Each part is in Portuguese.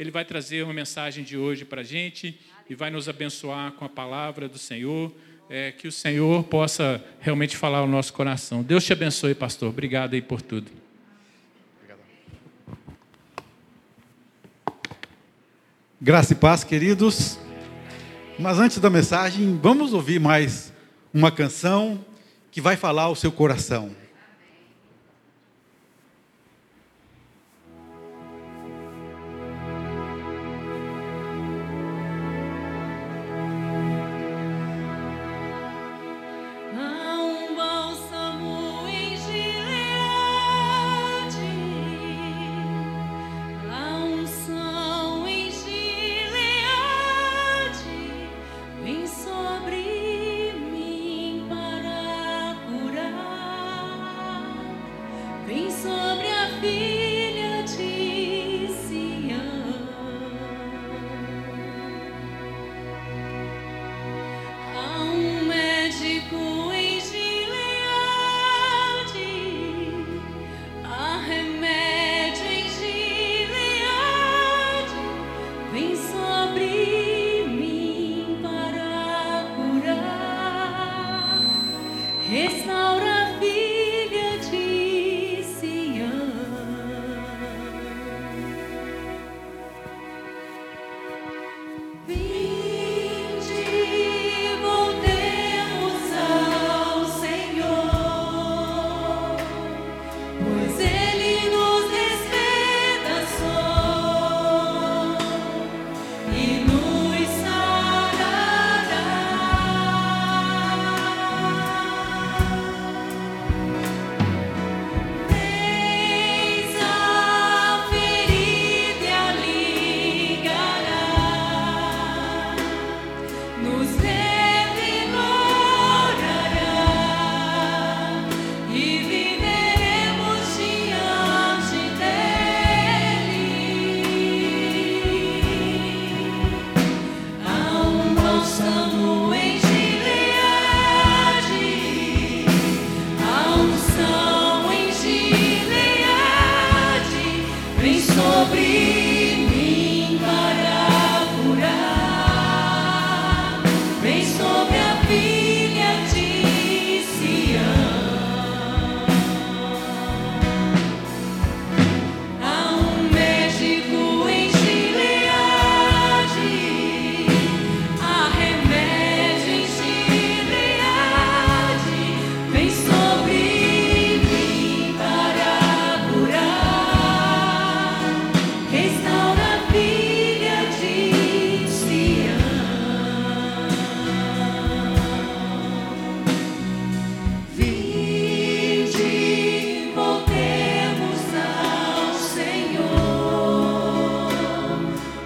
ele vai trazer uma mensagem de hoje para a gente e vai nos abençoar com a palavra do Senhor. É, que o Senhor possa realmente falar ao nosso coração. Deus te abençoe, pastor. Obrigado aí por tudo. Graça e paz, queridos. Mas antes da mensagem, vamos ouvir mais uma canção que vai falar ao seu coração.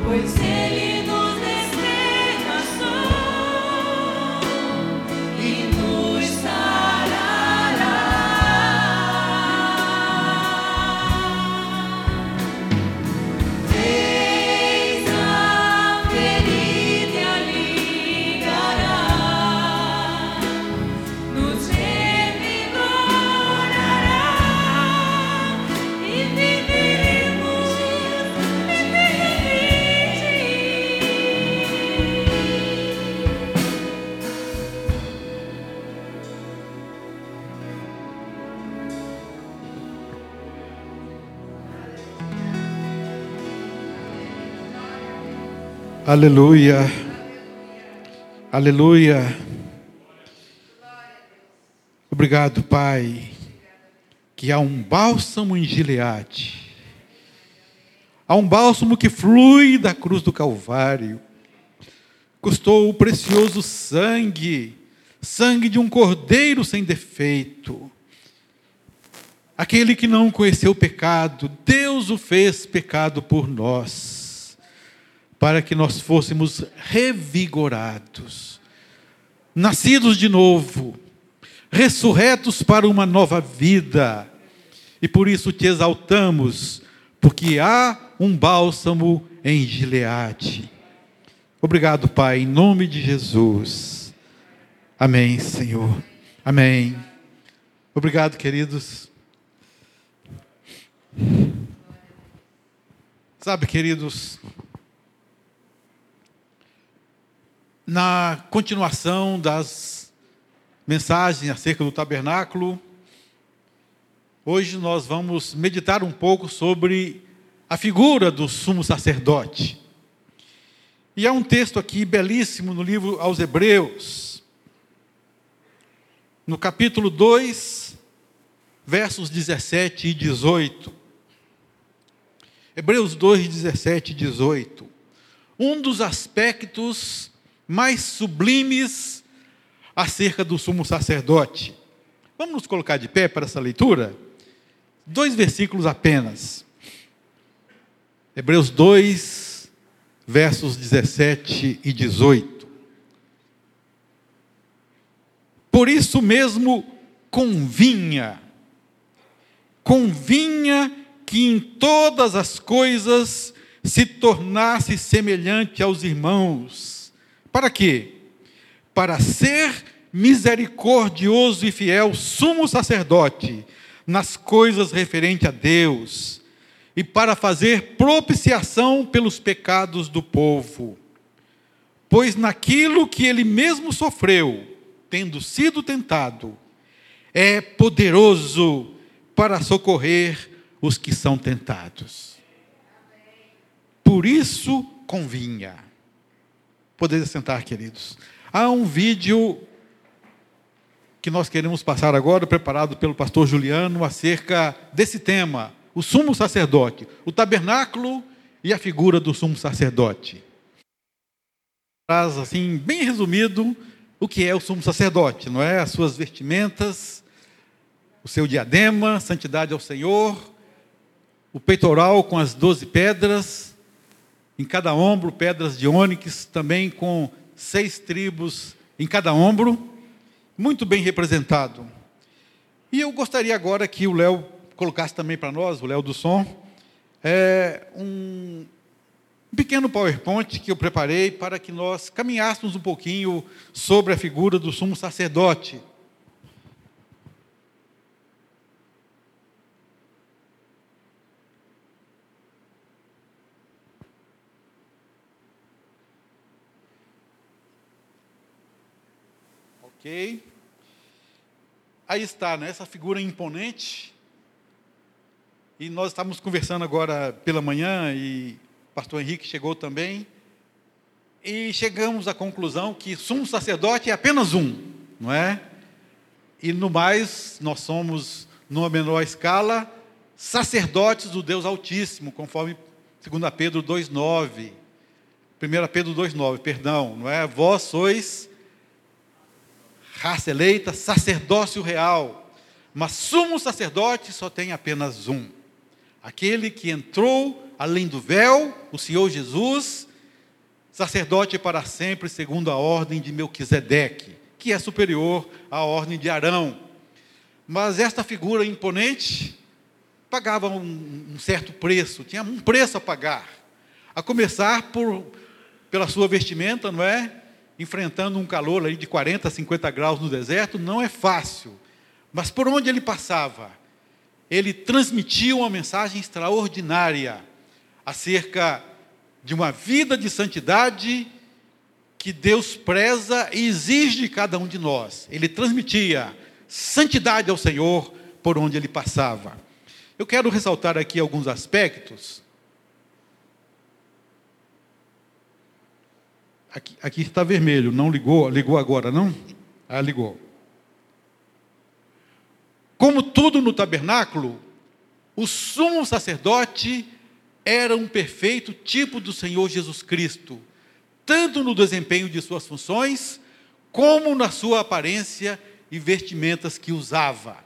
pois eu Aleluia. Aleluia. Obrigado, Pai, que há um bálsamo em Gileade. Há um bálsamo que flui da cruz do Calvário. Custou o precioso sangue, sangue de um cordeiro sem defeito. Aquele que não conheceu o pecado, Deus o fez pecado por nós para que nós fôssemos revigorados, nascidos de novo, ressurretos para uma nova vida. E por isso te exaltamos, porque há um bálsamo em Gileade. Obrigado, Pai, em nome de Jesus. Amém, Senhor. Amém. Obrigado, queridos. Sabe, queridos, na continuação das mensagens acerca do tabernáculo, hoje nós vamos meditar um pouco sobre a figura do sumo sacerdote. E há um texto aqui belíssimo no livro aos Hebreus, no capítulo 2, versos 17 e 18. Hebreus 2, 17 e 18. Um dos aspectos mais sublimes acerca do sumo sacerdote. Vamos nos colocar de pé para essa leitura? Dois versículos apenas. Hebreus 2, versos 17 e 18. Por isso mesmo convinha, convinha que em todas as coisas se tornasse semelhante aos irmãos para quê? Para ser misericordioso e fiel sumo sacerdote nas coisas referentes a Deus e para fazer propiciação pelos pecados do povo. Pois naquilo que ele mesmo sofreu, tendo sido tentado, é poderoso para socorrer os que são tentados. Por isso convinha. Poder sentar, queridos. Há um vídeo que nós queremos passar agora, preparado pelo pastor Juliano, acerca desse tema, o sumo sacerdote, o tabernáculo e a figura do sumo sacerdote. Traz, assim, bem resumido, o que é o sumo sacerdote, não é? As suas vestimentas, o seu diadema, santidade ao Senhor, o peitoral com as doze pedras, em cada ombro, pedras de ônix, também com seis tribos em cada ombro, muito bem representado. E eu gostaria agora que o Léo colocasse também para nós, o Léo do Som, é, um, um pequeno PowerPoint que eu preparei para que nós caminhássemos um pouquinho sobre a figura do sumo sacerdote. Ok? Aí está, né, essa figura imponente. E nós estávamos conversando agora pela manhã, e o pastor Henrique chegou também. E chegamos à conclusão que sumo sacerdote é apenas um, não é? E no mais, nós somos, numa menor escala, sacerdotes do Deus Altíssimo, conforme 2 Pedro 2,9. 1 Pedro 2,9, perdão, não é? Vós sois raça eleita, sacerdócio real. Mas sumo sacerdote só tem apenas um. Aquele que entrou além do véu, o Senhor Jesus, sacerdote para sempre, segundo a ordem de Melquisedeque, que é superior à ordem de Arão. Mas esta figura imponente pagava um, um certo preço, tinha um preço a pagar. A começar por, pela sua vestimenta, não é? Enfrentando um calor aí de 40, 50 graus no deserto, não é fácil. Mas por onde ele passava, ele transmitia uma mensagem extraordinária acerca de uma vida de santidade que Deus preza e exige de cada um de nós. Ele transmitia santidade ao Senhor por onde ele passava. Eu quero ressaltar aqui alguns aspectos Aqui, aqui está vermelho, não ligou? Ligou agora, não? Ah, ligou. Como tudo no tabernáculo, o sumo sacerdote era um perfeito tipo do Senhor Jesus Cristo, tanto no desempenho de suas funções, como na sua aparência e vestimentas que usava.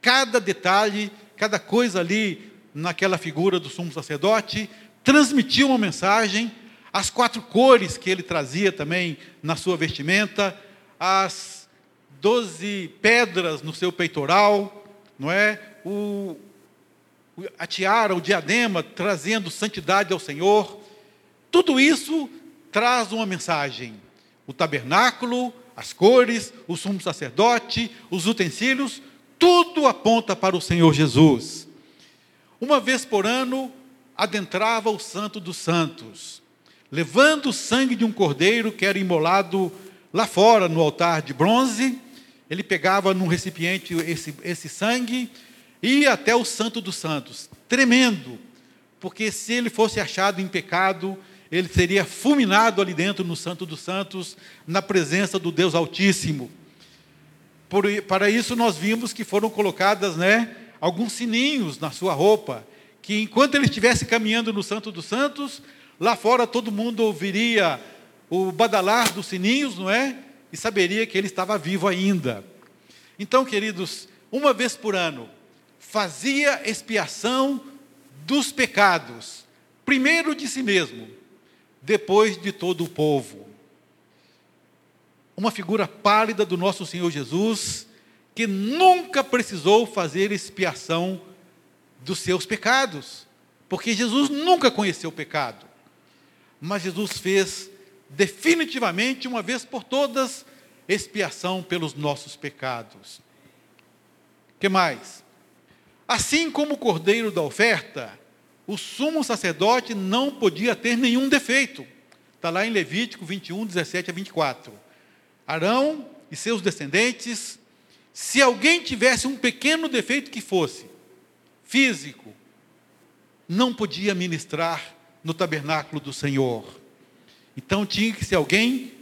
Cada detalhe, cada coisa ali naquela figura do sumo sacerdote transmitia uma mensagem as quatro cores que ele trazia também na sua vestimenta, as doze pedras no seu peitoral, não é? O, a tiara, o diadema, trazendo santidade ao Senhor. Tudo isso traz uma mensagem. O tabernáculo, as cores, o sumo sacerdote, os utensílios, tudo aponta para o Senhor Jesus. Uma vez por ano, adentrava o Santo dos Santos levando o sangue de um cordeiro que era imolado lá fora no altar de bronze. Ele pegava num recipiente esse, esse sangue e ia até o Santo dos Santos, tremendo, porque se ele fosse achado em pecado, ele seria fulminado ali dentro no Santo dos Santos, na presença do Deus Altíssimo. Por, para isso nós vimos que foram colocadas, né, alguns sininhos na sua roupa, que enquanto ele estivesse caminhando no Santo dos Santos, lá fora todo mundo ouviria o badalar dos sininhos, não é? E saberia que ele estava vivo ainda. Então, queridos, uma vez por ano, fazia expiação dos pecados, primeiro de si mesmo, depois de todo o povo. Uma figura pálida do nosso Senhor Jesus, que nunca precisou fazer expiação dos seus pecados, porque Jesus nunca conheceu o pecado. Mas Jesus fez definitivamente, uma vez por todas, expiação pelos nossos pecados. Que mais? Assim como o cordeiro da oferta, o sumo sacerdote não podia ter nenhum defeito. Está lá em Levítico 21, 17 a 24. Arão e seus descendentes, se alguém tivesse um pequeno defeito que fosse físico, não podia ministrar no tabernáculo do Senhor. Então tinha que ser alguém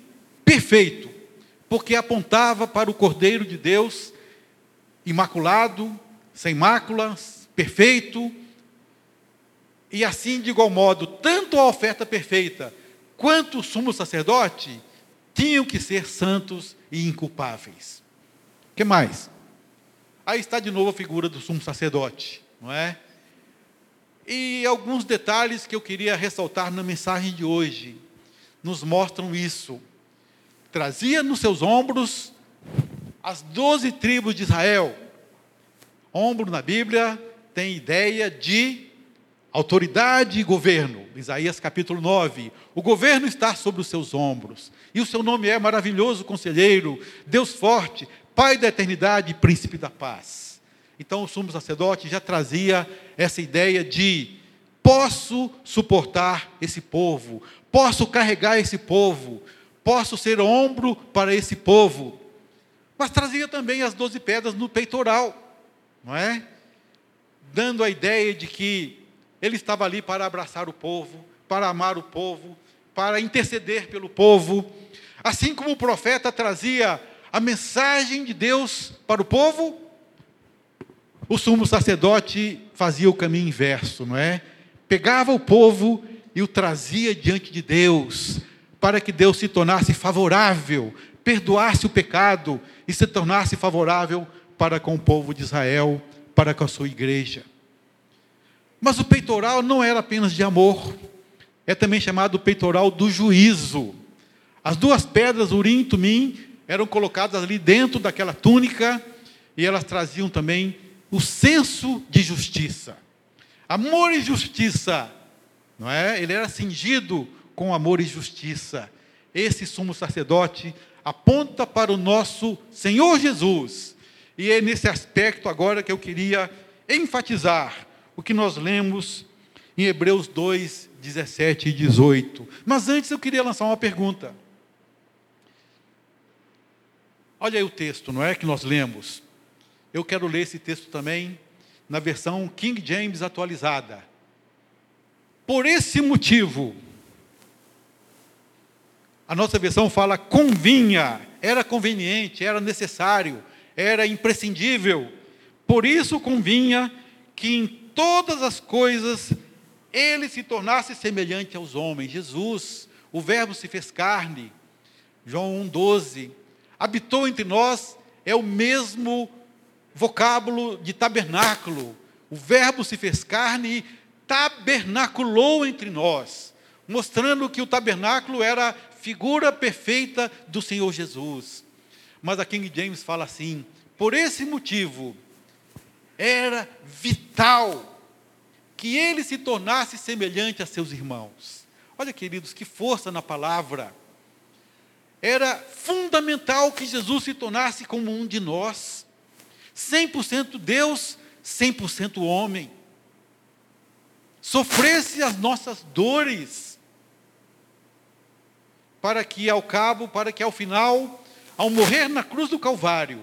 perfeito, porque apontava para o Cordeiro de Deus, imaculado, sem máculas, perfeito, e assim, de igual modo, tanto a oferta perfeita quanto o sumo sacerdote tinham que ser santos e inculpáveis. O que mais? Aí está de novo a figura do sumo sacerdote, não é? E alguns detalhes que eu queria ressaltar na mensagem de hoje nos mostram isso. Trazia nos seus ombros as doze tribos de Israel. Ombro na Bíblia tem ideia de autoridade e governo. Isaías capítulo 9. O governo está sobre os seus ombros. E o seu nome é maravilhoso conselheiro, Deus forte, Pai da eternidade e príncipe da paz. Então o sumo sacerdote já trazia essa ideia de posso suportar esse povo, posso carregar esse povo, posso ser ombro para esse povo. Mas trazia também as doze pedras no peitoral, não é? Dando a ideia de que ele estava ali para abraçar o povo, para amar o povo, para interceder pelo povo. Assim como o profeta trazia a mensagem de Deus para o povo, o sumo sacerdote fazia o caminho inverso, não é? Pegava o povo e o trazia diante de Deus, para que Deus se tornasse favorável, perdoasse o pecado e se tornasse favorável para com o povo de Israel, para com a sua igreja. Mas o peitoral não era apenas de amor, é também chamado peitoral do juízo. As duas pedras, Urim e Tumim, eram colocadas ali dentro daquela túnica e elas traziam também o senso de justiça. Amor e justiça, não é? Ele era cingido com amor e justiça. Esse sumo sacerdote aponta para o nosso Senhor Jesus. E é nesse aspecto agora que eu queria enfatizar o que nós lemos em Hebreus 2, 17 e 18. Mas antes eu queria lançar uma pergunta. Olha aí o texto, não é que nós lemos. Eu quero ler esse texto também na versão King James atualizada. Por esse motivo, a nossa versão fala convinha, era conveniente, era necessário, era imprescindível. Por isso convinha que em todas as coisas ele se tornasse semelhante aos homens. Jesus, o Verbo se fez carne. João 1,12. Habitou entre nós, é o mesmo vocábulo de tabernáculo. O Verbo se fez carne e tabernaculou entre nós, mostrando que o tabernáculo era a figura perfeita do Senhor Jesus. Mas a King James fala assim: por esse motivo, era vital que ele se tornasse semelhante a seus irmãos. Olha, queridos, que força na palavra. Era fundamental que Jesus se tornasse como um de nós. 100% Deus, 100% homem. Sofresse as nossas dores. para que ao cabo, para que ao final, ao morrer na cruz do Calvário,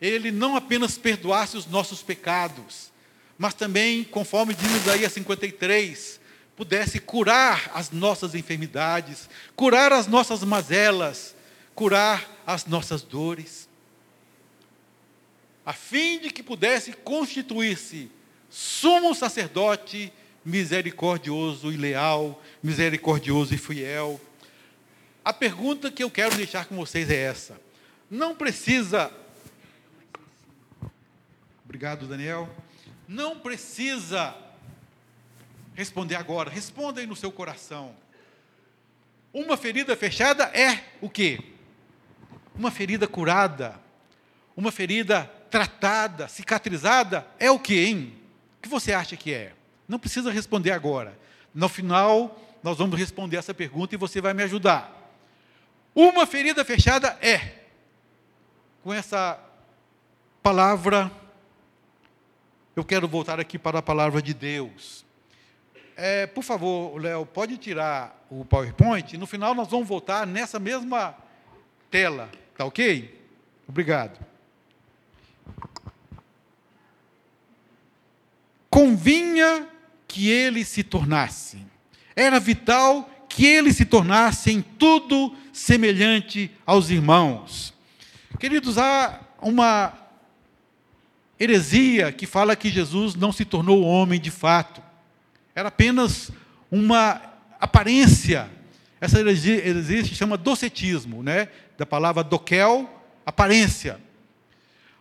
ele não apenas perdoasse os nossos pecados, mas também, conforme diz Isaías 53, pudesse curar as nossas enfermidades, curar as nossas mazelas, curar as nossas dores, a fim de que pudesse constituir-se sumo sacerdote misericordioso e leal, misericordioso e fiel. A pergunta que eu quero deixar com vocês é essa: não precisa. Obrigado, Daniel. Não precisa responder agora, responda aí no seu coração. Uma ferida fechada é o quê? Uma ferida curada, uma ferida tratada, cicatrizada, é o quê, hein? O que você acha que é? Não precisa responder agora. No final, nós vamos responder essa pergunta e você vai me ajudar. Uma ferida fechada é, com essa palavra, eu quero voltar aqui para a palavra de Deus. É, por favor, Léo, pode tirar o PowerPoint. No final, nós vamos voltar nessa mesma tela. Tá ok? Obrigado. Convinha que ele se tornasse. Era vital que ele se tornasse em tudo semelhante aos irmãos. Queridos, há uma heresia que fala que Jesus não se tornou homem de fato. Era apenas uma aparência. Essa heresia, heresia se chama docetismo, né? da palavra doquel, aparência.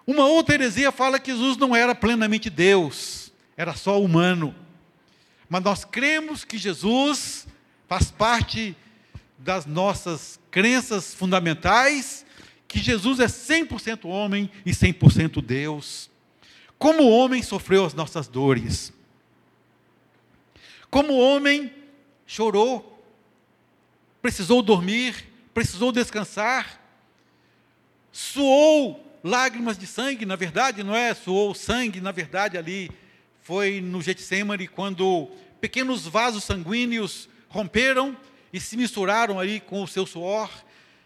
Uma outra heresia fala que Jesus não era plenamente Deus, era só humano. Mas nós cremos que Jesus faz parte das nossas crenças fundamentais, que Jesus é 100% homem e 100% Deus. Como homem sofreu as nossas dores. Como homem chorou, precisou dormir, precisou descansar, suou lágrimas de sangue, na verdade, não é? Suou sangue, na verdade, ali foi no Getsemane, quando pequenos vasos sanguíneos romperam e se misturaram ali com o seu suor.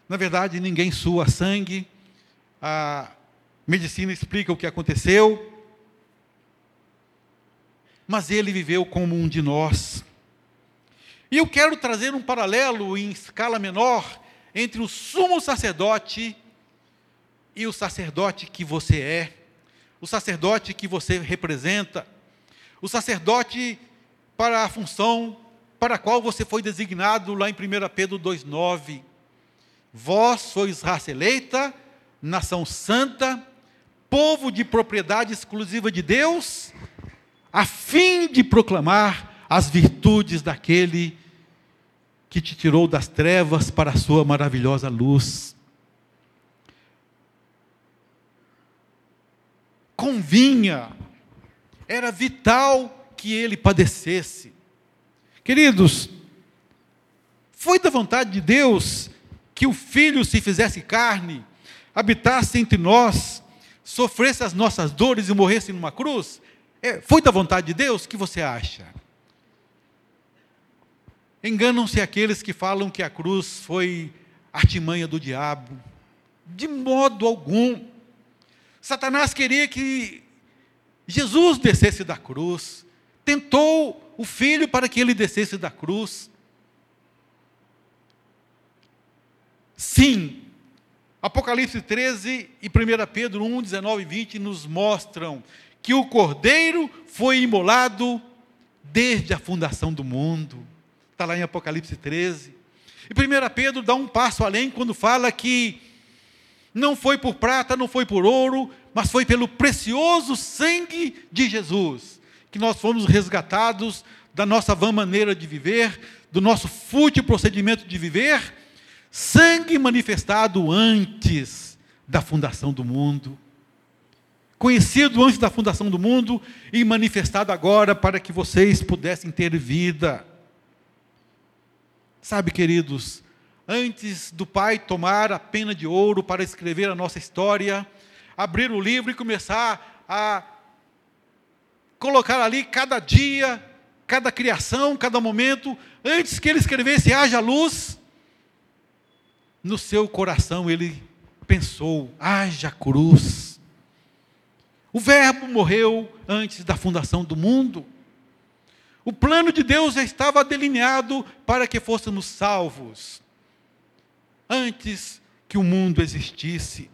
Na verdade, ninguém sua sangue. A medicina explica o que aconteceu. Mas ele viveu como um de nós. E eu quero trazer um paralelo em escala menor entre o sumo sacerdote e o sacerdote que você é, o sacerdote que você representa o sacerdote para a função para a qual você foi designado lá em 1 Pedro 2,9. Vós sois raça eleita, nação santa, povo de propriedade exclusiva de Deus, a fim de proclamar as virtudes daquele que te tirou das trevas para a sua maravilhosa luz. Convinha era vital que ele padecesse. Queridos, foi da vontade de Deus que o Filho se fizesse carne, habitasse entre nós, sofresse as nossas dores e morresse numa cruz? É, foi da vontade de Deus? O que você acha? Enganam-se aqueles que falam que a cruz foi artimanha do diabo. De modo algum. Satanás queria que Jesus descesse da cruz, tentou o filho para que ele descesse da cruz. Sim, Apocalipse 13 e 1 Pedro 1, 19 e 20 nos mostram que o cordeiro foi imolado desde a fundação do mundo. Está lá em Apocalipse 13. E 1 Pedro dá um passo além quando fala que não foi por prata, não foi por ouro, mas foi pelo precioso sangue de Jesus que nós fomos resgatados da nossa vã maneira de viver, do nosso fútil procedimento de viver, sangue manifestado antes da fundação do mundo, conhecido antes da fundação do mundo e manifestado agora para que vocês pudessem ter vida. Sabe, queridos, antes do Pai tomar a pena de ouro para escrever a nossa história, abrir o livro e começar a colocar ali cada dia, cada criação, cada momento, antes que ele escrevesse haja luz, no seu coração ele pensou: haja cruz. O Verbo morreu antes da fundação do mundo. O plano de Deus já estava delineado para que fôssemos salvos antes que o mundo existisse.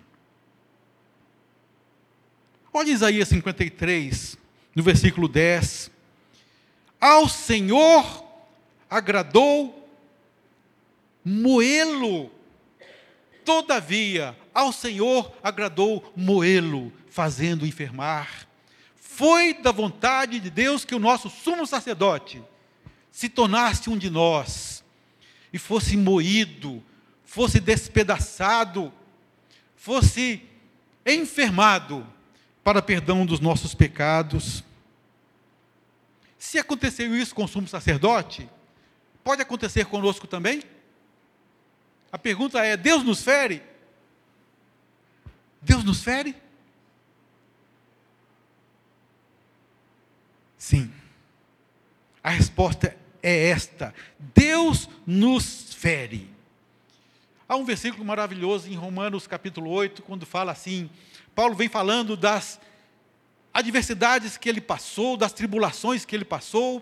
Olha Isaías 53, no versículo 10. Ao Senhor agradou moê-lo. Todavia, ao Senhor agradou moê-lo, fazendo enfermar. Foi da vontade de Deus que o nosso sumo sacerdote se tornasse um de nós e fosse moído, fosse despedaçado, fosse enfermado para perdão dos nossos pecados. Se aconteceu isso com o sumo sacerdote, pode acontecer conosco também? A pergunta é: Deus nos fere? Deus nos fere? Sim. A resposta é esta: Deus nos fere. Há um versículo maravilhoso em Romanos capítulo 8, quando fala assim: Paulo vem falando das adversidades que ele passou, das tribulações que ele passou.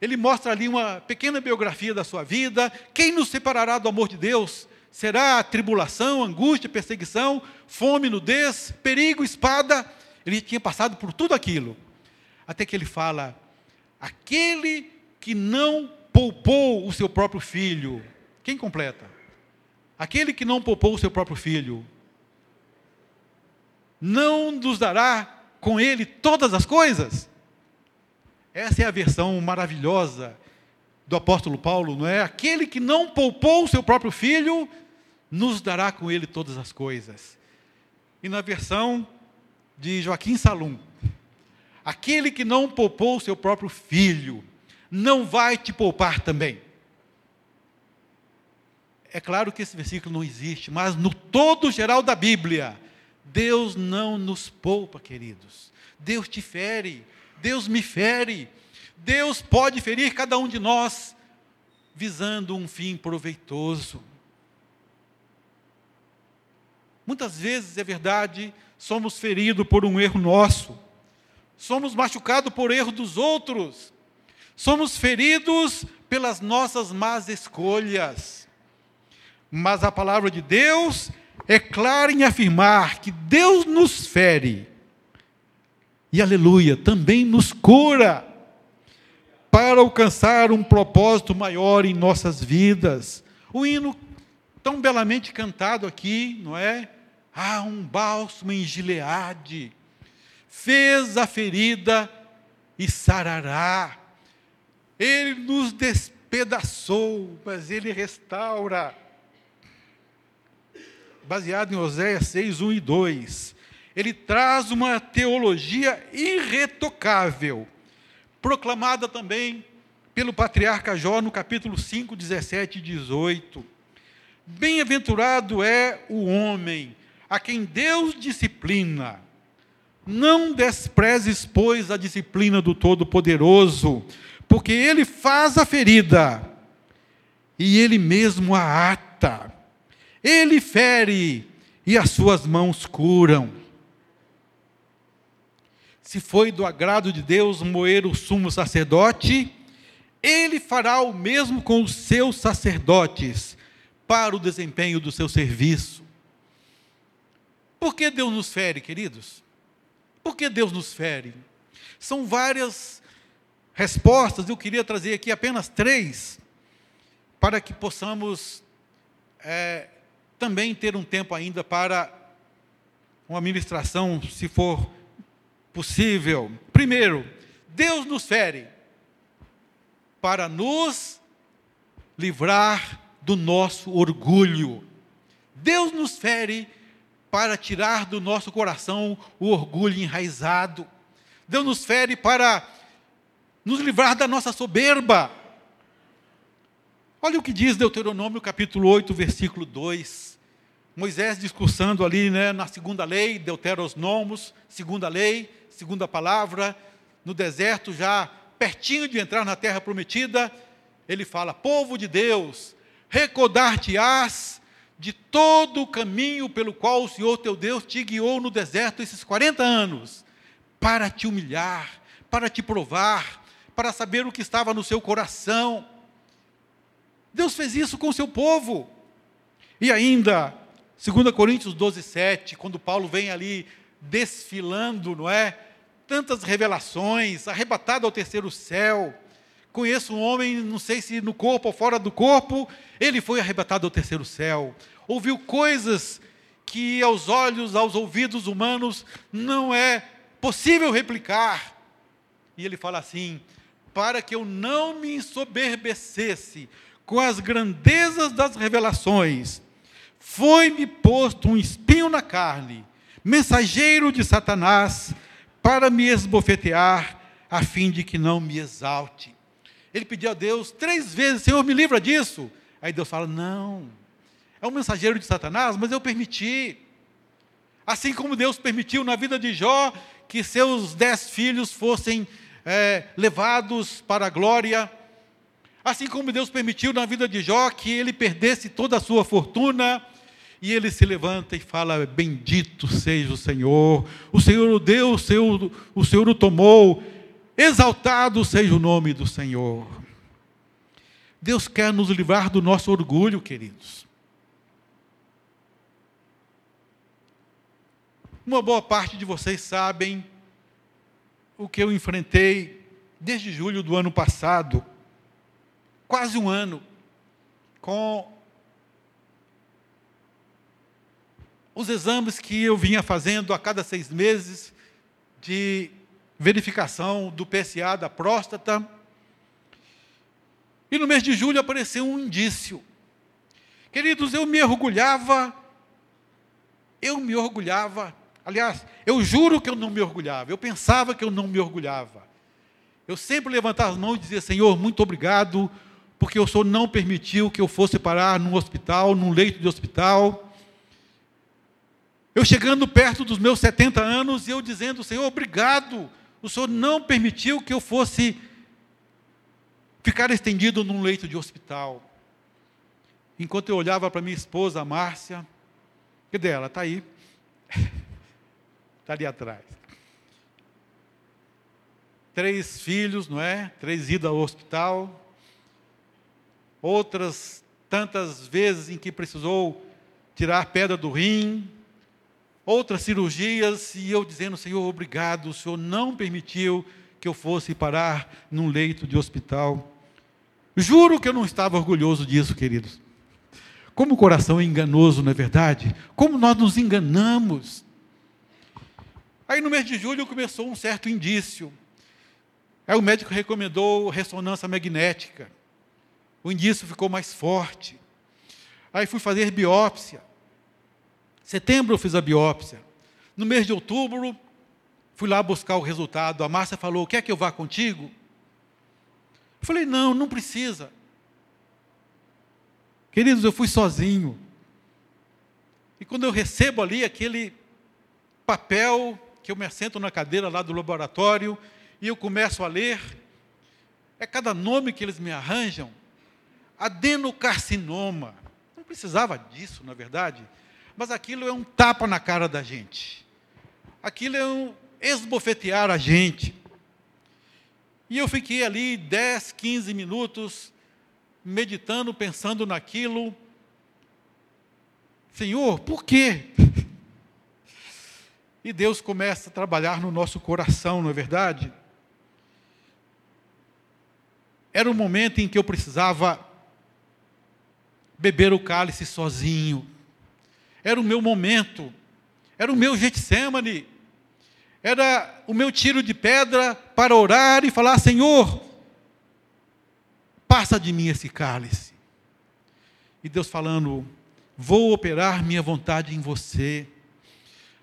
Ele mostra ali uma pequena biografia da sua vida. Quem nos separará do amor de Deus? Será tribulação, angústia, perseguição, fome, nudez, perigo, espada? Ele tinha passado por tudo aquilo. Até que ele fala: aquele que não poupou o seu próprio filho. Quem completa? Aquele que não poupou o seu próprio filho, não nos dará com ele todas as coisas? Essa é a versão maravilhosa do apóstolo Paulo, não é? Aquele que não poupou o seu próprio filho, nos dará com ele todas as coisas. E na versão de Joaquim Salum, aquele que não poupou o seu próprio filho, não vai te poupar também. É claro que esse versículo não existe, mas no todo geral da Bíblia, Deus não nos poupa, queridos. Deus te fere, Deus me fere. Deus pode ferir cada um de nós, visando um fim proveitoso. Muitas vezes, é verdade, somos feridos por um erro nosso, somos machucados por erro dos outros, somos feridos pelas nossas más escolhas. Mas a palavra de Deus é clara em afirmar que Deus nos fere e, aleluia, também nos cura para alcançar um propósito maior em nossas vidas. O hino tão belamente cantado aqui, não é? Ah, um bálsamo em Gileade, fez a ferida e sarará. Ele nos despedaçou, mas ele restaura baseado em Oséias 6, 1 e 2. Ele traz uma teologia irretocável, proclamada também pelo patriarca Jó no capítulo 5, 17 e 18. Bem-aventurado é o homem a quem Deus disciplina. Não desprezes, pois, a disciplina do Todo-Poderoso, porque ele faz a ferida e ele mesmo a ata. Ele fere e as suas mãos curam. Se foi do agrado de Deus moer o sumo sacerdote, ele fará o mesmo com os seus sacerdotes para o desempenho do seu serviço. Por que Deus nos fere, queridos? Por que Deus nos fere? São várias respostas, eu queria trazer aqui apenas três, para que possamos é, também ter um tempo ainda para uma ministração, se for possível. Primeiro, Deus nos fere para nos livrar do nosso orgulho. Deus nos fere para tirar do nosso coração o orgulho enraizado. Deus nos fere para nos livrar da nossa soberba. Olha o que diz Deuteronômio capítulo 8, versículo 2. Moisés discursando ali né, na segunda lei, Deuteronomos, segunda lei, segunda palavra, no deserto, já pertinho de entrar na terra prometida, ele fala: Povo de Deus, recordar-te-ás de todo o caminho pelo qual o Senhor teu Deus te guiou no deserto esses 40 anos, para te humilhar, para te provar, para saber o que estava no seu coração. Deus fez isso com o seu povo. E ainda, 2 Coríntios 12, 7, quando Paulo vem ali desfilando, não é? Tantas revelações, arrebatado ao terceiro céu. Conheço um homem, não sei se no corpo ou fora do corpo, ele foi arrebatado ao terceiro céu. Ouviu coisas que aos olhos, aos ouvidos humanos não é possível replicar. E ele fala assim: para que eu não me ensoberbecesse com as grandezas das revelações, foi-me posto um espinho na carne, mensageiro de Satanás, para me esbofetear, a fim de que não me exalte. Ele pediu a Deus três vezes: Senhor, me livra disso. Aí Deus fala: Não, é um mensageiro de Satanás, mas eu permiti. Assim como Deus permitiu na vida de Jó que seus dez filhos fossem é, levados para a glória. Assim como Deus permitiu na vida de Jó que ele perdesse toda a sua fortuna, e ele se levanta e fala: Bendito seja o Senhor, o Senhor o deu, o Senhor, o Senhor o tomou, exaltado seja o nome do Senhor. Deus quer nos livrar do nosso orgulho, queridos. Uma boa parte de vocês sabem o que eu enfrentei desde julho do ano passado, quase um ano, com os exames que eu vinha fazendo a cada seis meses de verificação do PSA da próstata. E no mês de julho apareceu um indício. Queridos, eu me orgulhava, eu me orgulhava Aliás, eu juro que eu não me orgulhava, eu pensava que eu não me orgulhava. Eu sempre levantava as mãos e dizia: Senhor, muito obrigado, porque o Senhor não permitiu que eu fosse parar num hospital, num leito de hospital. Eu chegando perto dos meus 70 anos e eu dizendo: Senhor, obrigado, o Senhor não permitiu que eu fosse ficar estendido num leito de hospital. Enquanto eu olhava para minha esposa, a Márcia, cadê ela? Está aí. Está ali atrás. Três filhos, não é? Três idas ao hospital. Outras tantas vezes em que precisou tirar pedra do rim. Outras cirurgias, e eu dizendo, Senhor, obrigado, o Senhor não permitiu que eu fosse parar num leito de hospital. Juro que eu não estava orgulhoso disso, queridos. Como o coração é enganoso, não é verdade? Como nós nos enganamos. Aí no mês de julho começou um certo indício. Aí o médico recomendou ressonância magnética. O indício ficou mais forte. Aí fui fazer biópsia. Setembro eu fiz a biópsia. No mês de outubro, fui lá buscar o resultado. A Márcia falou: Quer que eu vá contigo? Eu falei: Não, não precisa. Queridos, eu fui sozinho. E quando eu recebo ali aquele papel que eu me assento na cadeira lá do laboratório e eu começo a ler. É cada nome que eles me arranjam. Adenocarcinoma. Não precisava disso, na verdade. Mas aquilo é um tapa na cara da gente. Aquilo é um esbofetear a gente. E eu fiquei ali 10, 15 minutos meditando, pensando naquilo. Senhor, por quê? E Deus começa a trabalhar no nosso coração, não é verdade? Era um momento em que eu precisava beber o cálice sozinho. Era o meu momento. Era o meu Getsemane. Era o meu tiro de pedra para orar e falar: Senhor, passa de mim esse cálice. E Deus falando: Vou operar minha vontade em você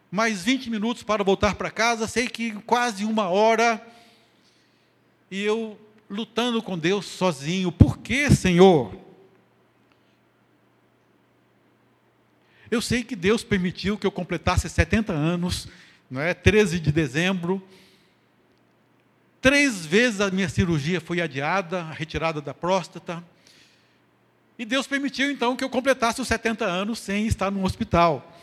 mais 20 minutos para voltar para casa, sei que quase uma hora, e eu lutando com Deus sozinho. Por que, Senhor? Eu sei que Deus permitiu que eu completasse 70 anos, não é? 13 de dezembro. Três vezes a minha cirurgia foi adiada, a retirada da próstata. E Deus permitiu então que eu completasse os 70 anos sem estar no hospital.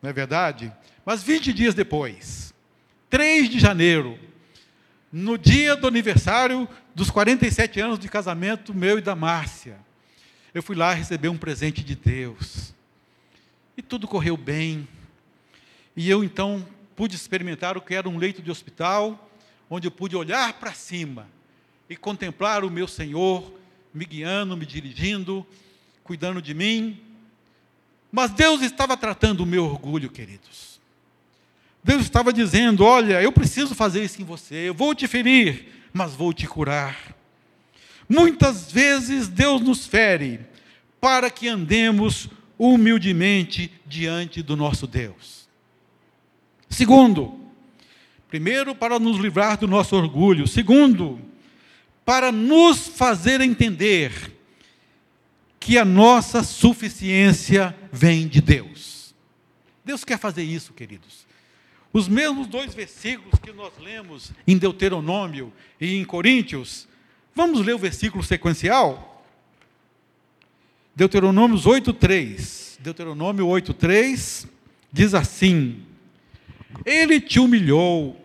Não é verdade? Mas 20 dias depois, 3 de janeiro, no dia do aniversário dos 47 anos de casamento meu e da Márcia, eu fui lá receber um presente de Deus. E tudo correu bem. E eu então pude experimentar o que era um leito de hospital, onde eu pude olhar para cima e contemplar o meu Senhor me guiando, me dirigindo, cuidando de mim. Mas Deus estava tratando o meu orgulho, queridos. Deus estava dizendo: Olha, eu preciso fazer isso em você, eu vou te ferir, mas vou te curar. Muitas vezes Deus nos fere para que andemos humildemente diante do nosso Deus. Segundo, primeiro, para nos livrar do nosso orgulho. Segundo, para nos fazer entender que a nossa suficiência vem de Deus. Deus quer fazer isso, queridos. Os mesmos dois versículos que nós lemos em Deuteronômio e em Coríntios, vamos ler o versículo sequencial? Deuteronômio 8:3. Deuteronômio 8:3 diz assim: Ele te humilhou,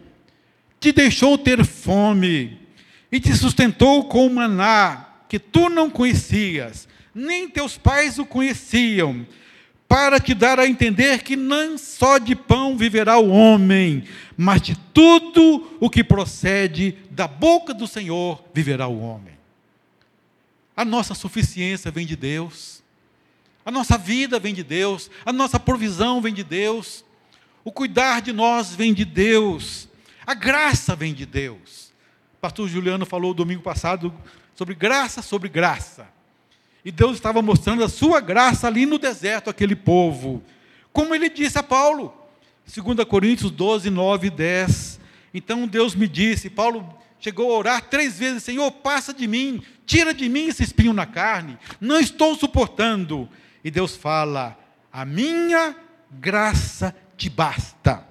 te deixou ter fome, e te sustentou com maná que tu não conhecias, nem teus pais o conheciam, para te dar a entender que não só de pão viverá o homem, mas de tudo o que procede da boca do Senhor viverá o homem. A nossa suficiência vem de Deus, a nossa vida vem de Deus, a nossa provisão vem de Deus, o cuidar de nós vem de Deus, a graça vem de Deus pastor Juliano falou domingo passado sobre graça sobre graça. E Deus estava mostrando a sua graça ali no deserto, aquele povo. Como ele disse a Paulo, 2 Coríntios 12, 9 e 10. Então Deus me disse, Paulo chegou a orar três vezes: Senhor, passa de mim, tira de mim esse espinho na carne, não estou suportando. E Deus fala: A minha graça te basta,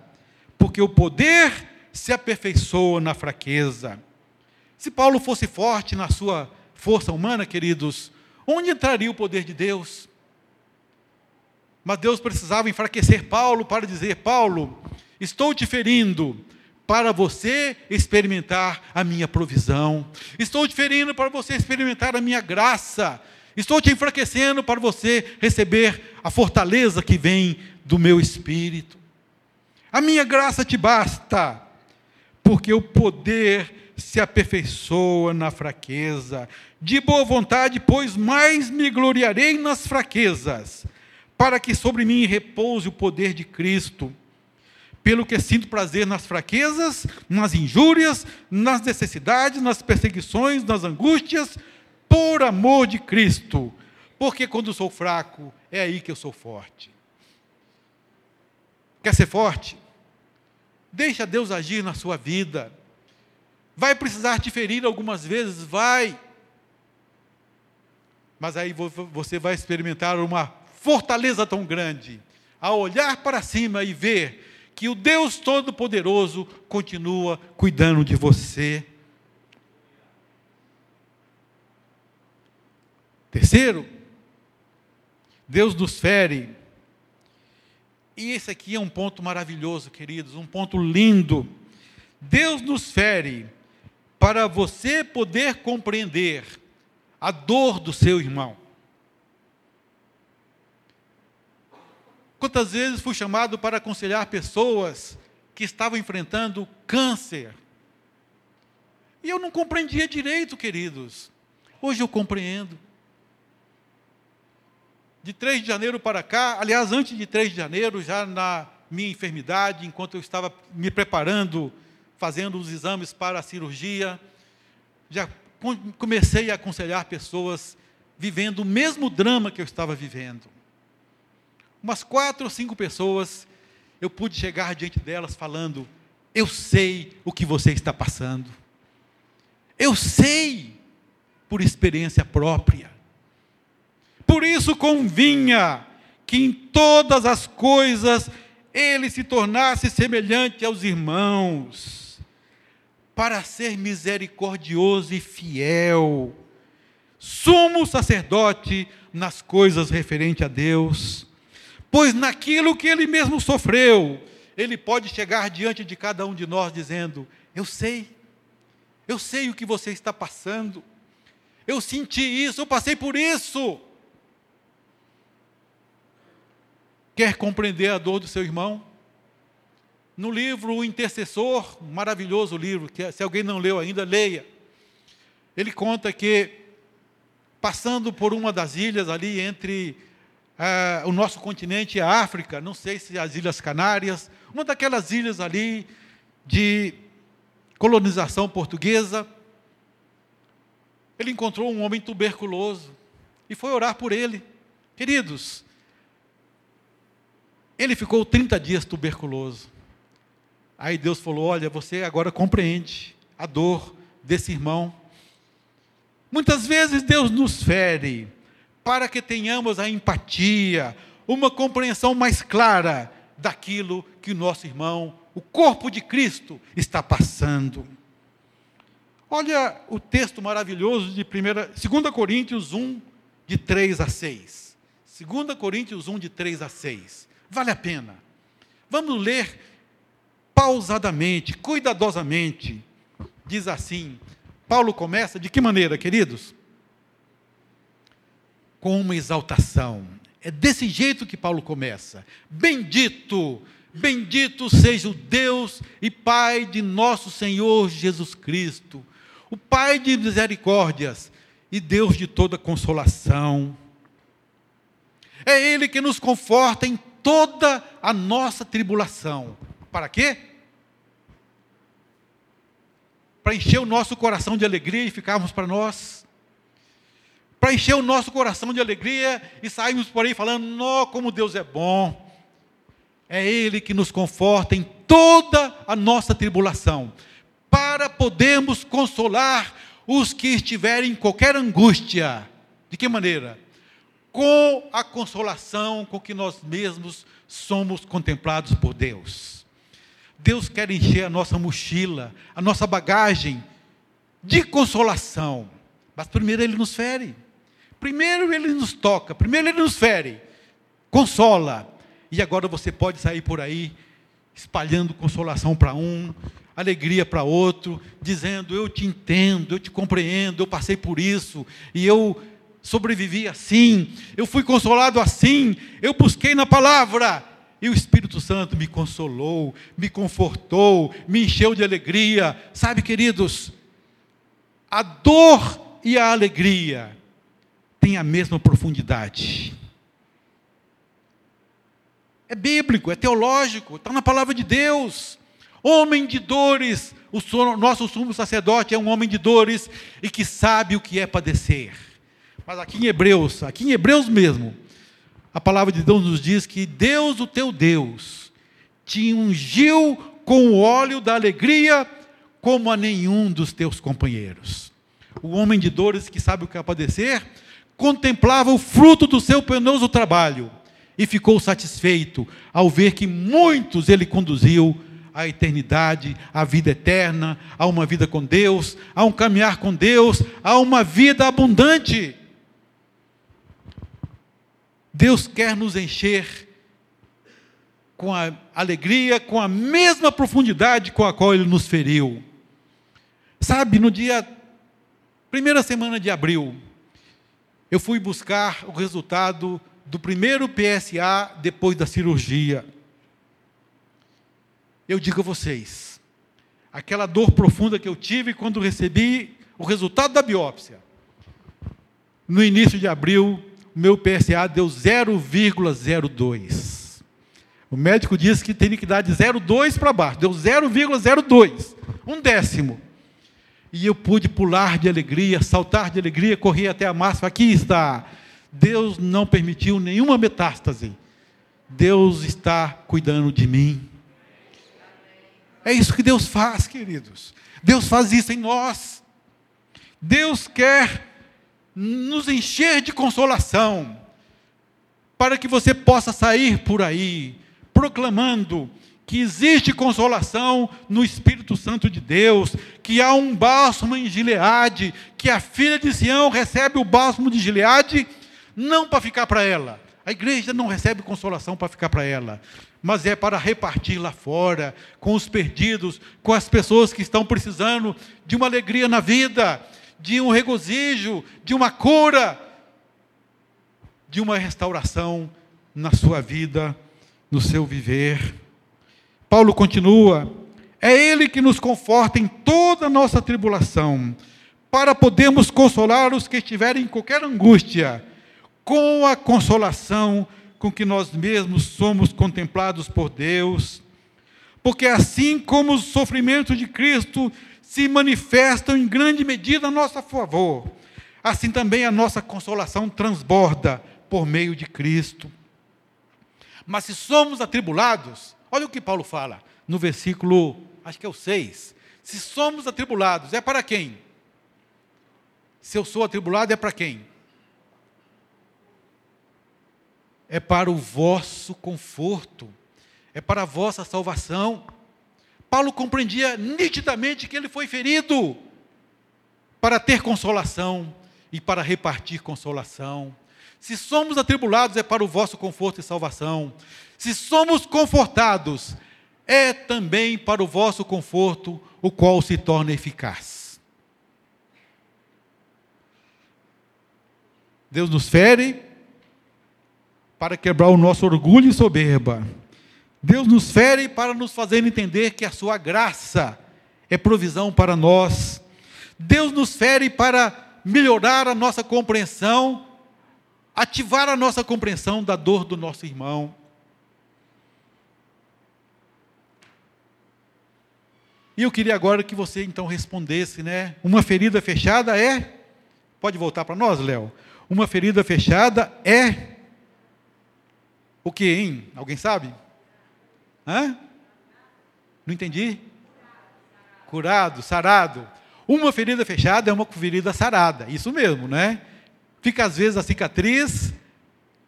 porque o poder se aperfeiçoa na fraqueza. Se Paulo fosse forte na sua força humana, queridos, onde entraria o poder de Deus? Mas Deus precisava enfraquecer Paulo para dizer: Paulo, estou te ferindo para você experimentar a minha provisão, estou te ferindo para você experimentar a minha graça, estou te enfraquecendo para você receber a fortaleza que vem do meu espírito. A minha graça te basta, porque o poder se aperfeiçoa na fraqueza. De boa vontade, pois mais me gloriarei nas fraquezas, para que sobre mim repouse o poder de Cristo. Pelo que sinto prazer nas fraquezas, nas injúrias, nas necessidades, nas perseguições, nas angústias, por amor de Cristo. Porque quando sou fraco, é aí que eu sou forte. Quer ser forte? Deixa Deus agir na sua vida. Vai precisar te ferir algumas vezes? Vai. Mas aí você vai experimentar uma fortaleza tão grande, a olhar para cima e ver que o Deus Todo-Poderoso continua cuidando de você. Terceiro, Deus nos fere. E esse aqui é um ponto maravilhoso, queridos, um ponto lindo. Deus nos fere para você poder compreender a dor do seu irmão. Quantas vezes fui chamado para aconselhar pessoas que estavam enfrentando câncer? E eu não compreendia direito, queridos. Hoje eu compreendo. De 3 de janeiro para cá, aliás, antes de 3 de janeiro, já na minha enfermidade, enquanto eu estava me preparando fazendo os exames para a cirurgia, já comecei a aconselhar pessoas vivendo o mesmo drama que eu estava vivendo. Umas quatro ou cinco pessoas, eu pude chegar diante delas falando: Eu sei o que você está passando. Eu sei, por experiência própria. Por isso convinha que em todas as coisas ele se tornasse semelhante aos irmãos para ser misericordioso e fiel, sumo sacerdote nas coisas referentes a Deus. Pois naquilo que ele mesmo sofreu, ele pode chegar diante de cada um de nós dizendo: Eu sei, eu sei o que você está passando, eu senti isso, eu passei por isso. Quer compreender a dor do seu irmão? No livro O Intercessor, um maravilhoso livro, que se alguém não leu ainda, leia. Ele conta que, passando por uma das ilhas ali entre uh, o nosso continente a África, não sei se as Ilhas Canárias, uma daquelas ilhas ali de colonização portuguesa, ele encontrou um homem tuberculoso e foi orar por ele. Queridos, ele ficou 30 dias tuberculoso. Aí Deus falou: Olha, você agora compreende a dor desse irmão. Muitas vezes Deus nos fere para que tenhamos a empatia, uma compreensão mais clara daquilo que o nosso irmão, o corpo de Cristo, está passando. Olha o texto maravilhoso de 2 Coríntios 1, de 3 a 6. 2 Coríntios 1, de 3 a 6. Vale a pena. Vamos ler pausadamente, cuidadosamente. Diz assim: Paulo começa de que maneira, queridos? Com uma exaltação. É desse jeito que Paulo começa. Bendito, bendito seja o Deus e Pai de nosso Senhor Jesus Cristo, o Pai de misericórdias e Deus de toda consolação. É Ele que nos conforta em toda a nossa tribulação. Para quê? para encher o nosso coração de alegria e ficarmos para nós. Para encher o nosso coração de alegria e sairmos por aí falando: Nó, como Deus é bom. É Ele que nos conforta em toda a nossa tribulação, para podermos consolar os que estiverem em qualquer angústia. De que maneira? Com a consolação com que nós mesmos somos contemplados por Deus. Deus quer encher a nossa mochila, a nossa bagagem de consolação. Mas primeiro Ele nos fere. Primeiro Ele nos toca. Primeiro Ele nos fere. Consola. E agora você pode sair por aí espalhando consolação para um, alegria para outro, dizendo: Eu te entendo, eu te compreendo, eu passei por isso, e eu sobrevivi assim, eu fui consolado assim, eu busquei na palavra, e o Espírito Santo me consolou, me confortou, me encheu de alegria. Sabe, queridos, a dor e a alegria têm a mesma profundidade. É bíblico, é teológico, está na palavra de Deus. Homem de dores, o nosso sumo sacerdote é um homem de dores e que sabe o que é padecer. Mas aqui em Hebreus, aqui em Hebreus mesmo, a palavra de Deus nos diz que Deus, o teu Deus, te ungiu com o óleo da alegria como a nenhum dos teus companheiros. O homem de dores que sabe o que é padecer, contemplava o fruto do seu penoso trabalho e ficou satisfeito ao ver que muitos ele conduziu à eternidade, à vida eterna, a uma vida com Deus, a um caminhar com Deus, a uma vida abundante. Deus quer nos encher com a alegria, com a mesma profundidade com a qual Ele nos feriu. Sabe, no dia, primeira semana de abril, eu fui buscar o resultado do primeiro PSA depois da cirurgia. Eu digo a vocês, aquela dor profunda que eu tive quando recebi o resultado da biópsia, no início de abril, meu PSA deu 0,02. O médico disse que teria que dar de 0,2 para baixo, deu 0,02, um décimo. E eu pude pular de alegria, saltar de alegria, correr até a massa. Aqui está. Deus não permitiu nenhuma metástase. Deus está cuidando de mim. É isso que Deus faz, queridos. Deus faz isso em nós. Deus quer nos encher de consolação, para que você possa sair por aí proclamando que existe consolação no Espírito Santo de Deus, que há um bálsamo em Gileade, que a filha de Sião recebe o bálsamo de Gileade não para ficar para ela. A igreja não recebe consolação para ficar para ela, mas é para repartir lá fora, com os perdidos, com as pessoas que estão precisando de uma alegria na vida, de um regozijo, de uma cura, de uma restauração na sua vida, no seu viver. Paulo continua: é Ele que nos conforta em toda a nossa tribulação, para podermos consolar os que estiverem em qualquer angústia, com a consolação com que nós mesmos somos contemplados por Deus. Porque assim como os sofrimentos de Cristo se manifestam em grande medida a nosso favor, assim também a nossa consolação transborda por meio de Cristo. Mas se somos atribulados, olha o que Paulo fala no versículo, acho que é o 6. Se somos atribulados, é para quem? Se eu sou atribulado, é para quem? É para o vosso conforto, é para a vossa salvação. Paulo compreendia nitidamente que ele foi ferido para ter consolação e para repartir consolação. Se somos atribulados, é para o vosso conforto e salvação. Se somos confortados, é também para o vosso conforto, o qual se torna eficaz. Deus nos fere para quebrar o nosso orgulho e soberba. Deus nos fere para nos fazer entender que a sua graça é provisão para nós. Deus nos fere para melhorar a nossa compreensão ativar a nossa compreensão da dor do nosso irmão. E eu queria agora que você então respondesse, né? Uma ferida fechada é. Pode voltar para nós, Léo? Uma ferida fechada é. O que, hein? Alguém sabe? Hã? Não entendi? Curado, sarado. Uma ferida fechada é uma ferida sarada. Isso mesmo, né? Fica às vezes a cicatriz.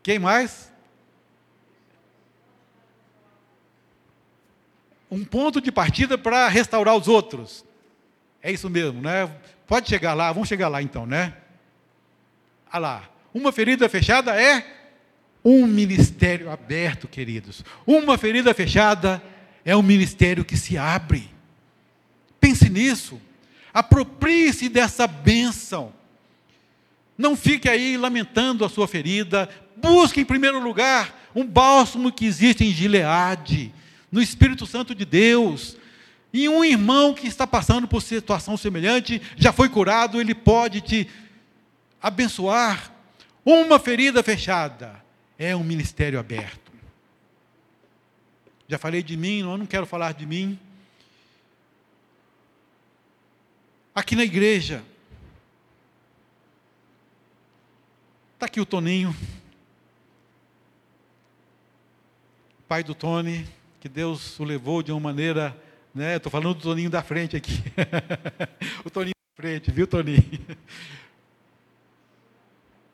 Quem mais? Um ponto de partida para restaurar os outros. É isso mesmo, né? Pode chegar lá, vamos chegar lá então, né? Ah lá. Uma ferida fechada é um ministério aberto, queridos. Uma ferida fechada é um ministério que se abre. Pense nisso. Aproprie-se dessa bênção. Não fique aí lamentando a sua ferida. Busque em primeiro lugar um bálsamo que existe em Gileade, no Espírito Santo de Deus. E um irmão que está passando por situação semelhante, já foi curado, ele pode te abençoar. Uma ferida fechada é um ministério aberto. Já falei de mim, eu não quero falar de mim. Aqui na igreja, Está aqui o Toninho, pai do Tony, que Deus o levou de uma maneira, né? Estou falando do Toninho da frente aqui. o Toninho da frente, viu, Toninho?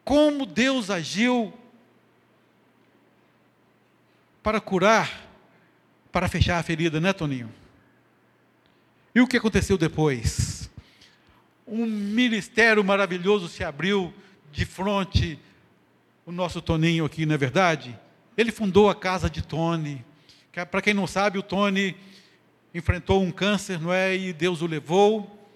Como Deus agiu para curar, para fechar a ferida, né, Toninho? E o que aconteceu depois? Um ministério maravilhoso se abriu de frente o nosso Toninho aqui, não é verdade? Ele fundou a casa de Tony. Para quem não sabe, o Tony enfrentou um câncer, não é? E Deus o levou.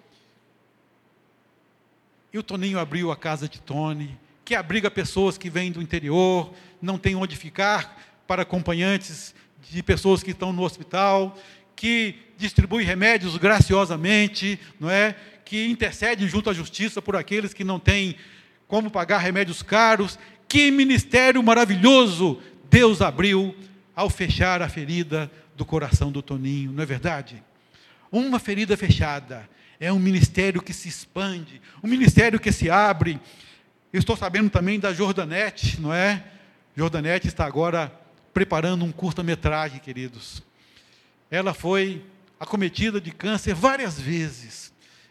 E o Toninho abriu a casa de Tony, que abriga pessoas que vêm do interior, não tem onde ficar, para acompanhantes de pessoas que estão no hospital, que distribui remédios graciosamente, não é? Que intercede junto à justiça por aqueles que não têm como pagar remédios caros. Que ministério maravilhoso Deus abriu ao fechar a ferida do coração do Toninho, não é verdade? Uma ferida fechada é um ministério que se expande, um ministério que se abre. Eu estou sabendo também da Jordanete, não é? Jordanete está agora preparando um curta-metragem, queridos. Ela foi acometida de câncer várias vezes.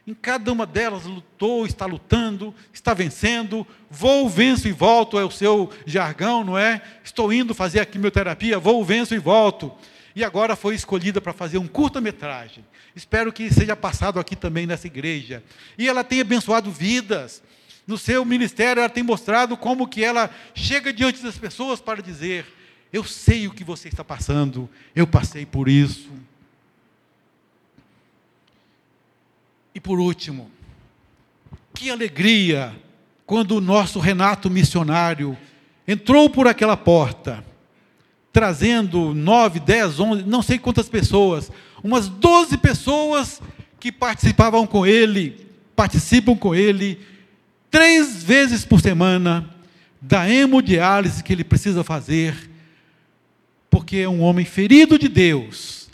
Em cada uma delas lutou, está lutando, está vencendo. Vou, venço e volto é o seu jargão, não é? Estou indo fazer a quimioterapia, vou, venço e volto. E agora foi escolhida para fazer um curta-metragem. Espero que seja passado aqui também nessa igreja. E ela tem abençoado vidas. No seu ministério, ela tem mostrado como que ela chega diante das pessoas para dizer: Eu sei o que você está passando, eu passei por isso. E por último, que alegria quando o nosso Renato missionário entrou por aquela porta, trazendo nove, dez, onze, não sei quantas pessoas, umas doze pessoas que participavam com ele, participam com ele, três vezes por semana, da hemodiálise que ele precisa fazer, porque é um homem ferido de Deus,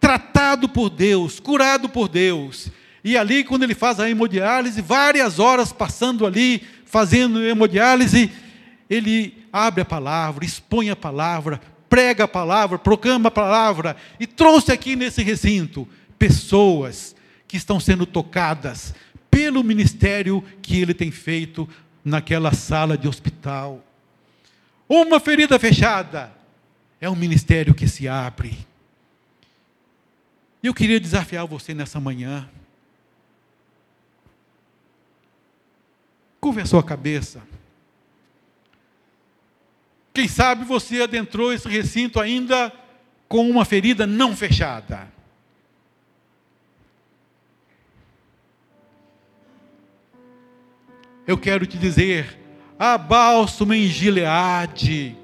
tratado por Deus, curado por Deus, e ali, quando ele faz a hemodiálise, várias horas passando ali, fazendo hemodiálise, ele abre a palavra, expõe a palavra, prega a palavra, proclama a palavra, e trouxe aqui nesse recinto pessoas que estão sendo tocadas pelo ministério que ele tem feito naquela sala de hospital. Uma ferida fechada é um ministério que se abre. Eu queria desafiar você nessa manhã Curva a sua cabeça. Quem sabe você adentrou esse recinto ainda com uma ferida não fechada. Eu quero te dizer, há bálsamo em Gileade.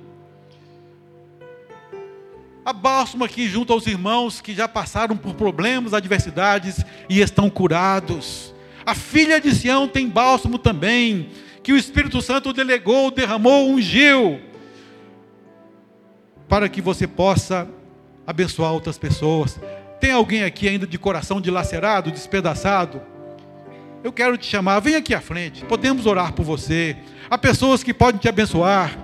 Há bálsamo aqui junto aos irmãos que já passaram por problemas, adversidades e estão curados. A filha de Sião tem bálsamo também, que o Espírito Santo delegou, derramou, ungiu, para que você possa abençoar outras pessoas. Tem alguém aqui ainda de coração dilacerado, despedaçado? Eu quero te chamar, vem aqui à frente, podemos orar por você. Há pessoas que podem te abençoar.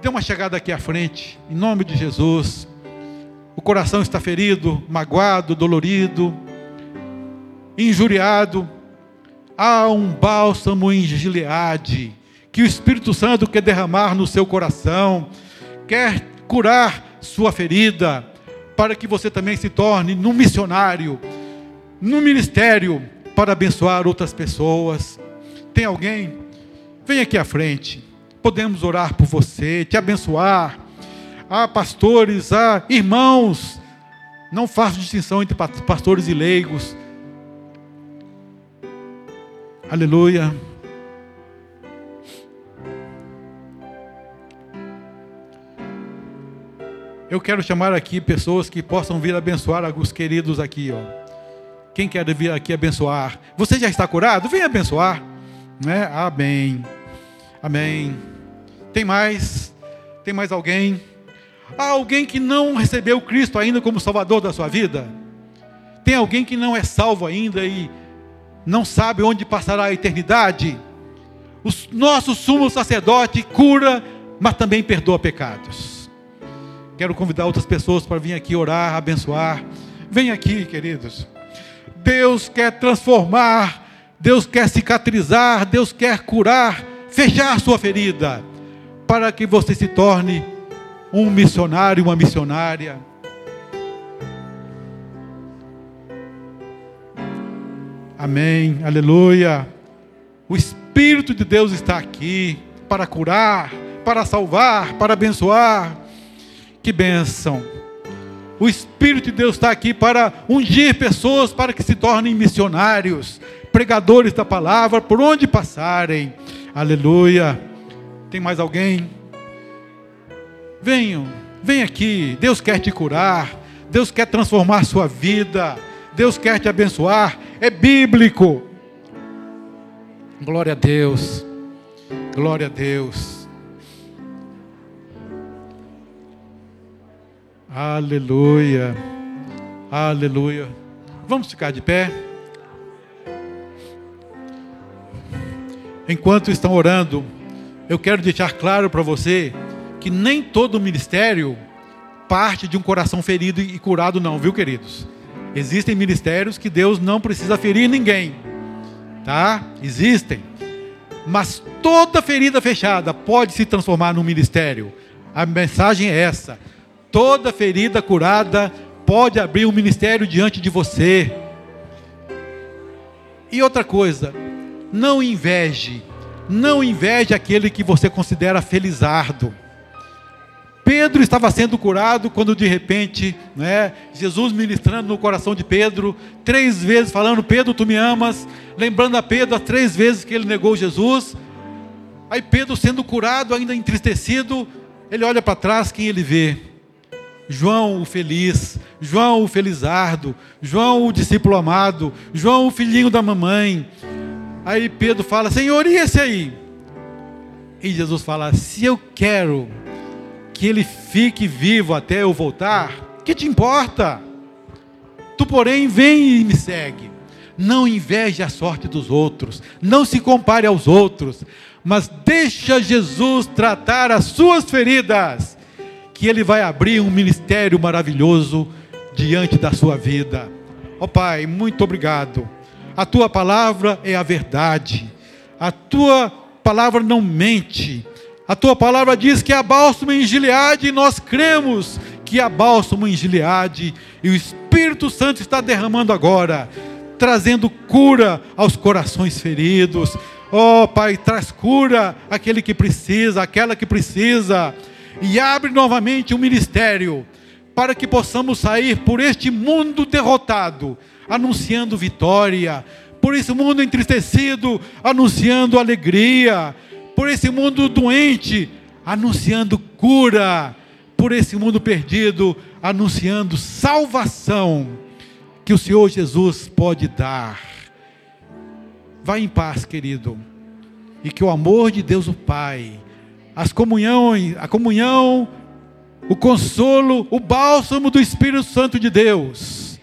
Dê uma chegada aqui à frente, em nome de Jesus. O coração está ferido, magoado, dolorido injuriado, há um bálsamo em Gileade, que o Espírito Santo quer derramar no seu coração, quer curar sua ferida, para que você também se torne um missionário, no ministério, para abençoar outras pessoas. Tem alguém? Vem aqui à frente. Podemos orar por você, te abençoar. Há pastores, há irmãos. Não faço distinção entre pastores e leigos. Aleluia. Eu quero chamar aqui pessoas que possam vir abençoar alguns queridos aqui, ó. Quem quer vir aqui abençoar? Você já está curado? Vem abençoar, né? Amém. Amém. Tem mais? Tem mais alguém? Há alguém que não recebeu Cristo ainda como Salvador da sua vida? Tem alguém que não é salvo ainda e não sabe onde passará a eternidade. O nosso sumo sacerdote cura, mas também perdoa pecados. Quero convidar outras pessoas para vir aqui orar, abençoar. Vem aqui, queridos. Deus quer transformar, Deus quer cicatrizar, Deus quer curar, fechar sua ferida, para que você se torne um missionário, uma missionária Amém, aleluia. O Espírito de Deus está aqui para curar, para salvar, para abençoar. Que bênção. O Espírito de Deus está aqui para ungir pessoas para que se tornem missionários, pregadores da palavra, por onde passarem. Aleluia. Tem mais alguém? Venham, vem aqui. Deus quer te curar. Deus quer transformar sua vida. Deus quer te abençoar, é bíblico. Glória a Deus, glória a Deus. Aleluia, aleluia. Vamos ficar de pé. Enquanto estão orando, eu quero deixar claro para você que nem todo ministério parte de um coração ferido e curado, não, viu, queridos? Existem ministérios que Deus não precisa ferir ninguém. Tá? Existem. Mas toda ferida fechada pode se transformar num ministério. A mensagem é essa. Toda ferida curada pode abrir um ministério diante de você. E outra coisa, Não inveje, não inveje aquele que você considera felizardo. Pedro estava sendo curado quando de repente, né, Jesus ministrando no coração de Pedro, três vezes falando: Pedro, tu me amas, lembrando a Pedro as três vezes que ele negou Jesus. Aí Pedro sendo curado, ainda entristecido, ele olha para trás, quem ele vê? João o feliz, João o felizardo, João o discípulo amado, João o filhinho da mamãe. Aí Pedro fala: Senhor, e esse aí? E Jesus fala: Se eu quero que ele fique vivo até eu voltar, que te importa? Tu, porém, vem e me segue. Não inveje a sorte dos outros, não se compare aos outros, mas deixa Jesus tratar as suas feridas que Ele vai abrir um ministério maravilhoso diante da sua vida. Ó oh, Pai, muito obrigado. A tua palavra é a verdade. A tua palavra não mente. A tua palavra diz que há bálsamo em Gileade e nós cremos que há bálsamo em Gileade e o Espírito Santo está derramando agora, trazendo cura aos corações feridos. Oh, Pai, traz cura àquele que precisa, àquela que precisa e abre novamente um ministério para que possamos sair por este mundo derrotado, anunciando vitória, por esse mundo entristecido, anunciando alegria, por esse mundo doente, anunciando cura, por esse mundo perdido, anunciando salvação que o Senhor Jesus pode dar. Vá em paz, querido, e que o amor de Deus o Pai as comunhões, a comunhão, o consolo, o bálsamo do Espírito Santo de Deus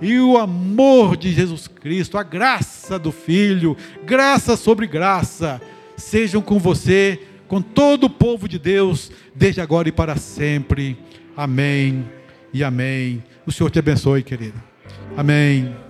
e o amor de Jesus Cristo, a graça do Filho, graça sobre graça, sejam com você, com todo o povo de Deus, desde agora e para sempre. Amém e amém. O Senhor te abençoe, querido. Amém.